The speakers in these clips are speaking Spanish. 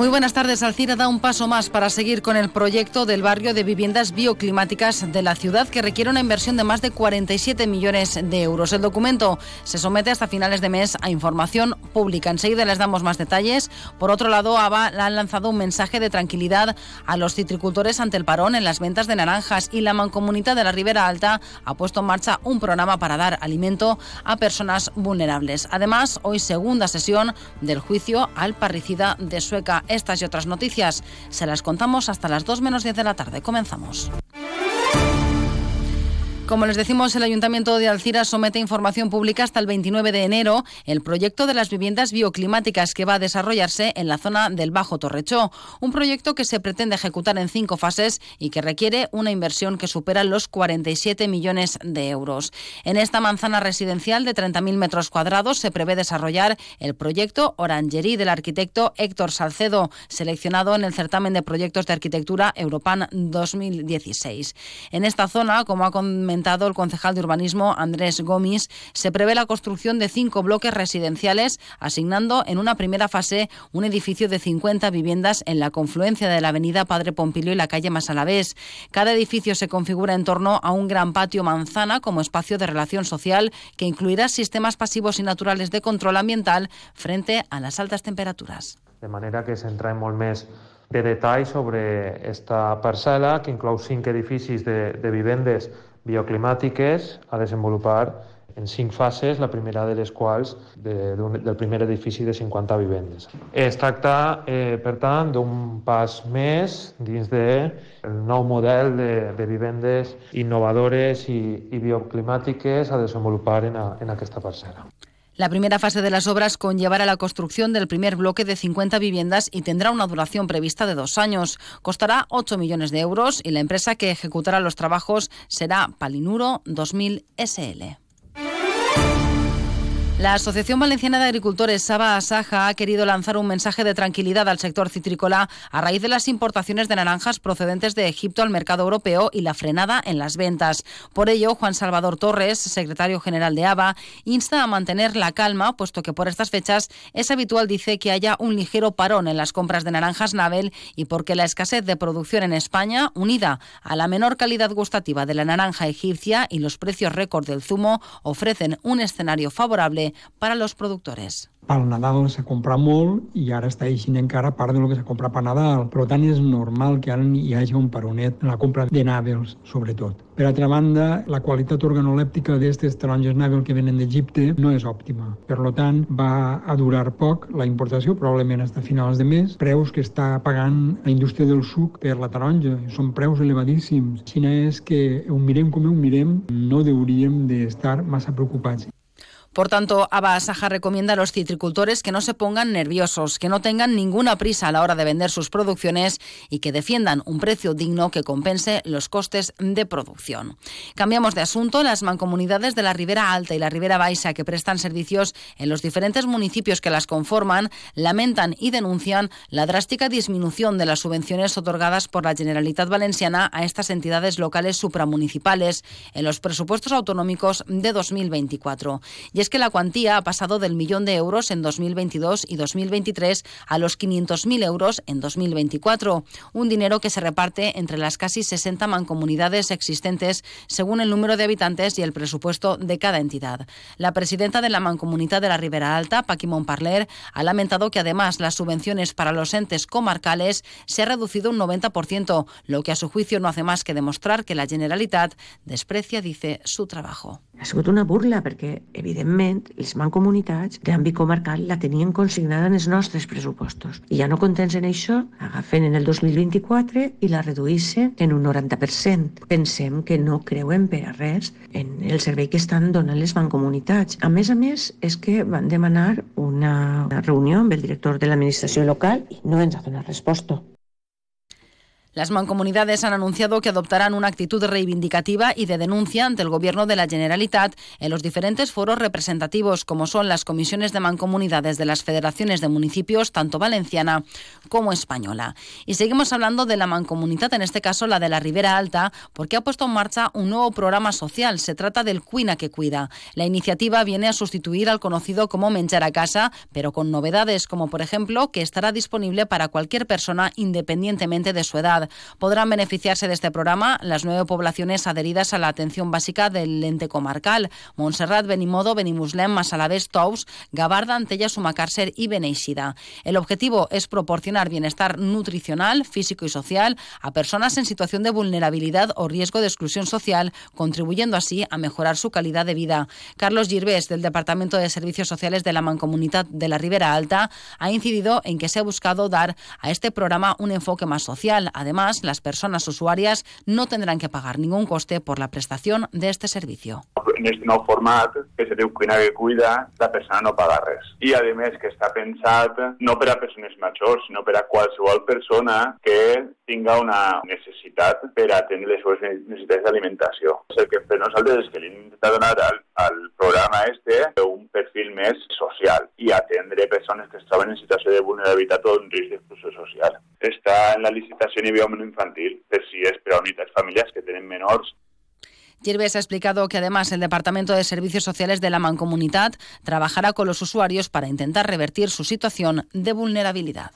Muy buenas tardes. Alcira da un paso más para seguir con el proyecto del barrio de viviendas bioclimáticas de la ciudad que requiere una inversión de más de 47 millones de euros. El documento se somete hasta finales de mes a información pública. Enseguida les damos más detalles. Por otro lado, ABA ha lanzado un mensaje de tranquilidad a los citricultores ante el parón en las ventas de naranjas y la Mancomunidad de la Ribera Alta ha puesto en marcha un programa para dar alimento a personas vulnerables. Además, hoy segunda sesión del juicio al parricida de Sueca. Estas y otras noticias se las contamos hasta las 2 menos 10 de la tarde. Comenzamos. Como les decimos, el Ayuntamiento de Alcira somete información pública hasta el 29 de enero el proyecto de las viviendas bioclimáticas que va a desarrollarse en la zona del Bajo Torrechó. Un proyecto que se pretende ejecutar en cinco fases y que requiere una inversión que supera los 47 millones de euros. En esta manzana residencial de 30.000 metros cuadrados se prevé desarrollar el proyecto Orangerie del arquitecto Héctor Salcedo, seleccionado en el certamen de proyectos de arquitectura Europan 2016. En esta zona, como ha comentado el concejal de urbanismo Andrés Gómez, se prevé la construcción de cinco bloques residenciales, asignando en una primera fase un edificio de 50 viviendas en la confluencia de la avenida Padre Pompilio y la calle Masalavés. Cada edificio se configura en torno a un gran patio manzana como espacio de relación social que incluirá sistemas pasivos y naturales de control ambiental frente a las altas temperaturas. De manera que se entra en molt més de detall sobre esta parcel·la, que inclou cinc edificis de, de vivendes bioclimàtiques a desenvolupar en cinc fases, la primera de les quals de, del primer edifici de 50 vivendes. Es tracta, eh, per tant, d'un pas més dins del de nou model de, de vivendes innovadores i, i bioclimàtiques a desenvolupar en, a, en aquesta parcel·la. La primera fase de las obras conllevará la construcción del primer bloque de 50 viviendas y tendrá una duración prevista de dos años. Costará 8 millones de euros y la empresa que ejecutará los trabajos será Palinuro 2000 SL. La Asociación Valenciana de Agricultores Saba Asaja ha querido lanzar un mensaje de tranquilidad al sector citrícola a raíz de las importaciones de naranjas procedentes de Egipto al mercado europeo y la frenada en las ventas. Por ello, Juan Salvador Torres, secretario general de ABA, insta a mantener la calma, puesto que por estas fechas es habitual, dice, que haya un ligero parón en las compras de naranjas Nabel y porque la escasez de producción en España, unida a la menor calidad gustativa de la naranja egipcia y los precios récord del zumo, ofrecen un escenario favorable para los productores. Pel Nadal s'ha comprat molt i ara està eixint encara part del que s'ha comprat per Nadal. Per tant, és normal que ara hi hagi un peronet en la compra de nàvels, sobretot. Per altra banda, la qualitat organolèptica d'aquestes taronges nàvel que venen d'Egipte no és òptima. Per tant, va a durar poc la importació, probablement fins a finals de mes. Preus que està pagant la indústria del suc per la taronja. Són preus elevadíssims. Xina és que ho mirem com ho mirem, no hauríem d'estar massa preocupats. Por tanto, Aba Asaja recomienda a los citricultores que no se pongan nerviosos, que no tengan ninguna prisa a la hora de vender sus producciones y que defiendan un precio digno que compense los costes de producción. Cambiamos de asunto. Las mancomunidades de la Ribera Alta y la Ribera Baixa que prestan servicios en los diferentes municipios que las conforman lamentan y denuncian la drástica disminución de las subvenciones otorgadas por la Generalitat Valenciana a estas entidades locales supramunicipales en los presupuestos autonómicos de 2024. Y es que la cuantía ha pasado del millón de euros en 2022 y 2023 a los 500.000 euros en 2024, un dinero que se reparte entre las casi 60 mancomunidades existentes según el número de habitantes y el presupuesto de cada entidad. La presidenta de la Mancomunidad de la Ribera Alta, Paqui Parler, ha lamentado que además las subvenciones para los entes comarcales se ha reducido un 90%, lo que a su juicio no hace más que demostrar que la Generalitat desprecia, dice, su trabajo. Ha sigut una burla perquè, evidentment, les mancomunitats d'àmbit comarcal la tenien consignada en els nostres pressupostos. I ja no contents en això, agafen en el 2024 i la reduïssen en un 90%. Pensem que no creuen per a res en el servei que estan donant les mancomunitats. A més a més, és que van demanar una reunió amb el director de l'administració local i no ens ha donat resposta. Las mancomunidades han anunciado que adoptarán una actitud reivindicativa y de denuncia ante el Gobierno de la Generalitat en los diferentes foros representativos, como son las comisiones de mancomunidades de las federaciones de municipios, tanto valenciana como española. Y seguimos hablando de la mancomunidad, en este caso la de la Ribera Alta, porque ha puesto en marcha un nuevo programa social. Se trata del Cuina que Cuida. La iniciativa viene a sustituir al conocido como Menjar a Casa, pero con novedades, como por ejemplo que estará disponible para cualquier persona independientemente de su edad. Podrán beneficiarse de este programa las nueve poblaciones adheridas a la atención básica del ente comarcal, Montserrat, Benimodo, Benimuslem, Masalavés, Tous, Gabarda, Antella, Sumacárcer y Beneixida. El objetivo es proporcionar bienestar nutricional, físico y social a personas en situación de vulnerabilidad o riesgo de exclusión social, contribuyendo así a mejorar su calidad de vida. Carlos Girbés, del Departamento de Servicios Sociales de la Mancomunidad de la Ribera Alta, ha incidido en que se ha buscado dar a este programa un enfoque más social, Además, las personas usuarias no tendrán que pagar ningún coste por la prestación de este servicio. En este nou format, que se diu Cuina que Cuida, la persona no paga res. I, a més, que està pensat no per a persones majors, sinó per a qualsevol persona que tinga una necessitat per atendre les seves necessitats d'alimentació. El que per nosaltres és que li hem donar al, al programa este un perfil més social i atendre persones que es troben en situació de vulnerabilitat o en risc d'exclusió social. Està en la licitació a nivell infantil per si és per a unitats familiars que tenen menors Girves ha explicado que además el Departamento de Servicios Sociales de la Mancomunidad trabajará con los usuarios para intentar revertir su situación de vulnerabilidad.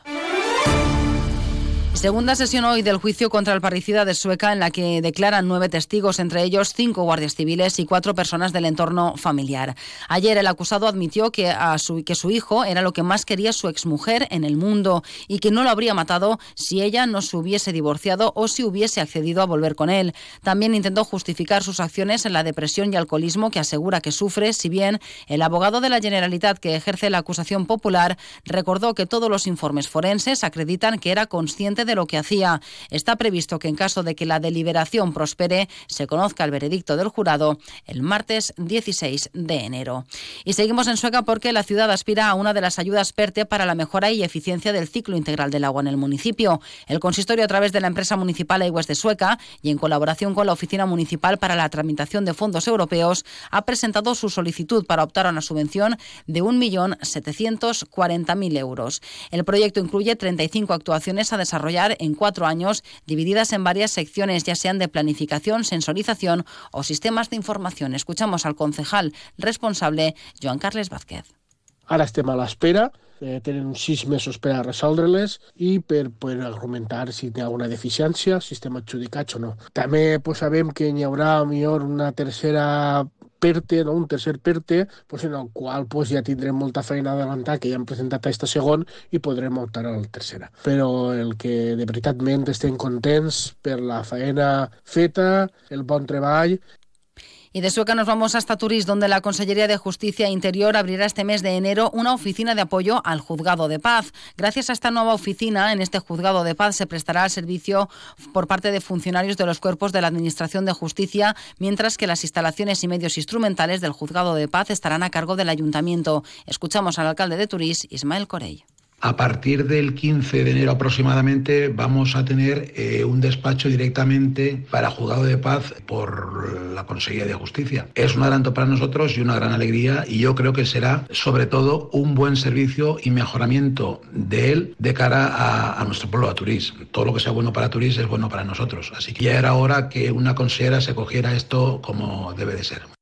Segunda sesión hoy del juicio contra el parricida de Sueca en la que declaran nueve testigos, entre ellos cinco guardias civiles y cuatro personas del entorno familiar. Ayer el acusado admitió que, a su, que su hijo era lo que más quería su exmujer en el mundo y que no lo habría matado si ella no se hubiese divorciado o si hubiese accedido a volver con él. También intentó justificar sus acciones en la depresión y alcoholismo que asegura que sufre, si bien el abogado de la Generalitat que ejerce la acusación popular recordó que todos los informes forenses acreditan que era consciente de lo que hacía. Está previsto que en caso de que la deliberación prospere, se conozca el veredicto del jurado el martes 16 de enero. Y seguimos en Sueca porque la ciudad aspira a una de las ayudas PERTE para la mejora y eficiencia del ciclo integral del agua en el municipio. El consistorio, a través de la empresa municipal Aguas de Sueca y en colaboración con la Oficina Municipal para la Tramitación de Fondos Europeos, ha presentado su solicitud para optar a una subvención de 1.740.000 euros. El proyecto incluye 35 actuaciones a desarrollar en cuatro años, divididas en varias secciones, ya sean de planificación, sensorización o sistemas de información. Escuchamos al concejal responsable, Joan Carles Vázquez. Ara estem a l'espera, eh, tenen sis mesos per a resoldre-les i per poder argumentar si hi ha alguna deficiència, si estem adjudicats o no. També pues, sabem que hi haurà millor una tercera PERTE, no? un tercer PERTE, pues, en el qual pues, ja tindrem molta feina adelantada, que ja hem presentat aquesta segon i podrem optar a la tercera. Però el que de veritatment estem contents per la feina feta, el bon treball Y de Sueca nos vamos hasta Turís, donde la Consellería de Justicia e Interior abrirá este mes de enero una oficina de apoyo al juzgado de paz. Gracias a esta nueva oficina, en este juzgado de paz se prestará el servicio por parte de funcionarios de los cuerpos de la Administración de Justicia, mientras que las instalaciones y medios instrumentales del juzgado de paz estarán a cargo del ayuntamiento. Escuchamos al alcalde de Turís, Ismael Corey. A partir del 15 de enero aproximadamente vamos a tener eh, un despacho directamente para juzgado de paz por la Consejería de Justicia. Es un adelanto para nosotros y una gran alegría y yo creo que será sobre todo un buen servicio y mejoramiento de él de cara a, a nuestro pueblo, a Turís. Todo lo que sea bueno para Turís es bueno para nosotros. Así que ya era hora que una consejera se cogiera esto como debe de ser.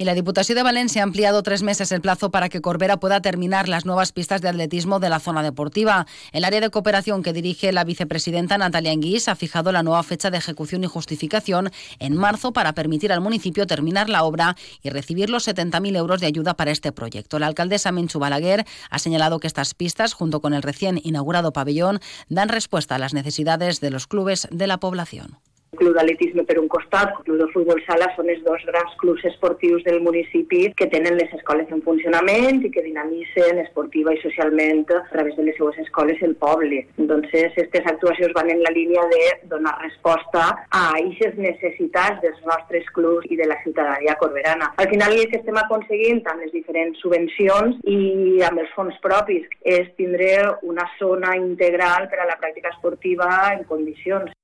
Y la Diputación de Valencia ha ampliado tres meses el plazo para que Corbera pueda terminar las nuevas pistas de atletismo de la zona deportiva. El área de cooperación que dirige la vicepresidenta Natalia Enguís ha fijado la nueva fecha de ejecución y justificación en marzo para permitir al municipio terminar la obra y recibir los 70.000 euros de ayuda para este proyecto. La alcaldesa Menchu Balaguer ha señalado que estas pistas, junto con el recién inaugurado pabellón, dan respuesta a las necesidades de los clubes de la población. Club d'Atletisme per un costat, Club de Futbol Sala són els dos grans clubs esportius del municipi que tenen les escoles en funcionament i que dinamitzen esportiva i socialment a través de les seues escoles el poble. Entonces, aquestes actuacions van en la línia de donar resposta a aquestes necessitats dels nostres clubs i de la ciutadania corberana. Al final, el que estem aconseguint amb les diferents subvencions i amb els fons propis és tindre una zona integral per a la pràctica esportiva en condicions.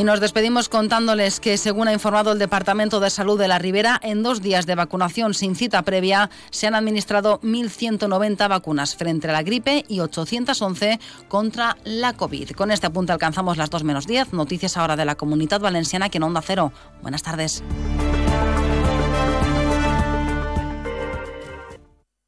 Y nos despedimos contándoles que, según ha informado el Departamento de Salud de la Ribera, en dos días de vacunación sin cita previa se han administrado 1.190 vacunas frente a la gripe y 811 contra la COVID. Con este apunte alcanzamos las 2 menos 10. Noticias ahora de la Comunidad Valenciana que en Onda Cero. Buenas tardes.